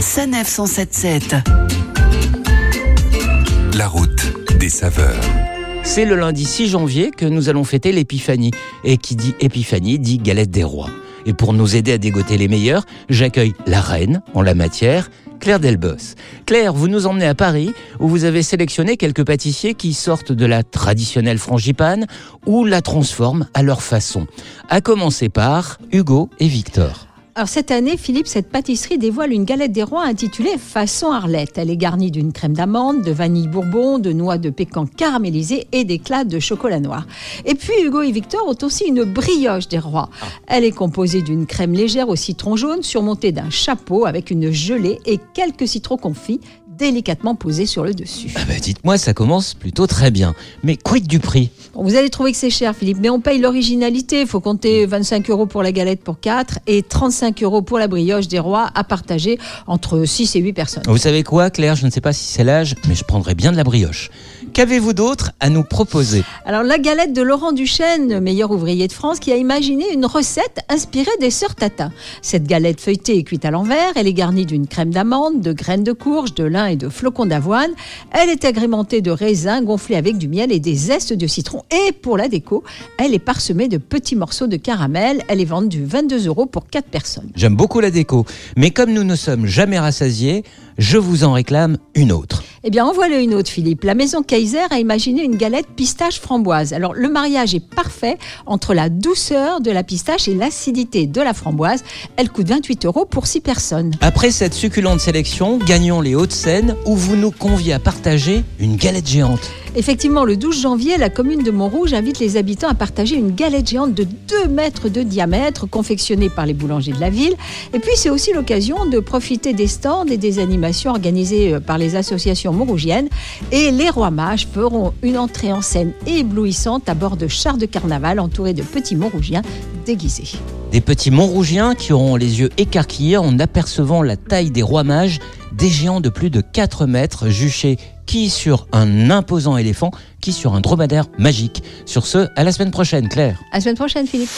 Sanef 177. La route des saveurs. C'est le lundi 6 janvier que nous allons fêter l'épiphanie. Et qui dit épiphanie dit galette des rois. Et pour nous aider à dégoter les meilleurs, j'accueille la reine en la matière, Claire Delbos. Claire, vous nous emmenez à Paris où vous avez sélectionné quelques pâtissiers qui sortent de la traditionnelle frangipane ou la transforment à leur façon. À commencer par Hugo et Victor. Alors cette année, Philippe, cette pâtisserie dévoile une galette des rois intitulée Façon Arlette. Elle est garnie d'une crème d'amande, de vanille bourbon, de noix de pécan caramélisée et d'éclats de chocolat noir. Et puis Hugo et Victor ont aussi une brioche des rois. Elle est composée d'une crème légère au citron jaune surmontée d'un chapeau avec une gelée et quelques citrons confits délicatement posés sur le dessus. Ah bah dites-moi, ça commence plutôt très bien. Mais quid du prix? Vous allez trouver que c'est cher, Philippe, mais on paye l'originalité. Il faut compter 25 euros pour la galette pour 4 et 35 euros pour la brioche des rois à partager entre 6 et 8 personnes. Vous savez quoi, Claire? Je ne sais pas si c'est l'âge, mais je prendrai bien de la brioche. Qu'avez-vous d'autre à nous proposer Alors, la galette de Laurent Duchesne, meilleur ouvrier de France, qui a imaginé une recette inspirée des sœurs Tata. Cette galette feuilletée est cuite à l'envers. Elle est garnie d'une crème d'amande, de graines de courge, de lin et de flocons d'avoine. Elle est agrémentée de raisins gonflés avec du miel et des zestes de citron. Et pour la déco, elle est parsemée de petits morceaux de caramel. Elle est vendue 22 euros pour 4 personnes. J'aime beaucoup la déco, mais comme nous ne sommes jamais rassasiés, je vous en réclame une autre. Eh bien, en voilà une autre, Philippe. La maison Kaiser a imaginé une galette pistache framboise. Alors, le mariage est parfait entre la douceur de la pistache et l'acidité de la framboise. Elle coûte 28 euros pour 6 personnes. Après cette succulente sélection, gagnons les Hauts-de-Seine où vous nous conviez à partager une galette géante. Effectivement, le 12 janvier, la commune de Montrouge invite les habitants à partager une galette géante de 2 mètres de diamètre, confectionnée par les boulangers de la ville. Et puis, c'est aussi l'occasion de profiter des stands et des animations organisées euh, par les associations maurougiennes. Et les rois mages feront une entrée en scène éblouissante à bord de chars de carnaval entourés de petits Montrougiens déguisés. Des petits Montrougiens qui auront les yeux écarquillés en apercevant la taille des rois mages, des géants de plus de 4 mètres juchés qui sur un imposant éléphant, qui sur un dromadaire magique. Sur ce, à la semaine prochaine, Claire. À la semaine prochaine, Philippe.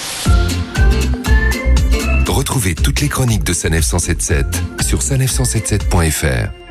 Retrouvez toutes les chroniques de Sanef 177 sur sanef177.fr.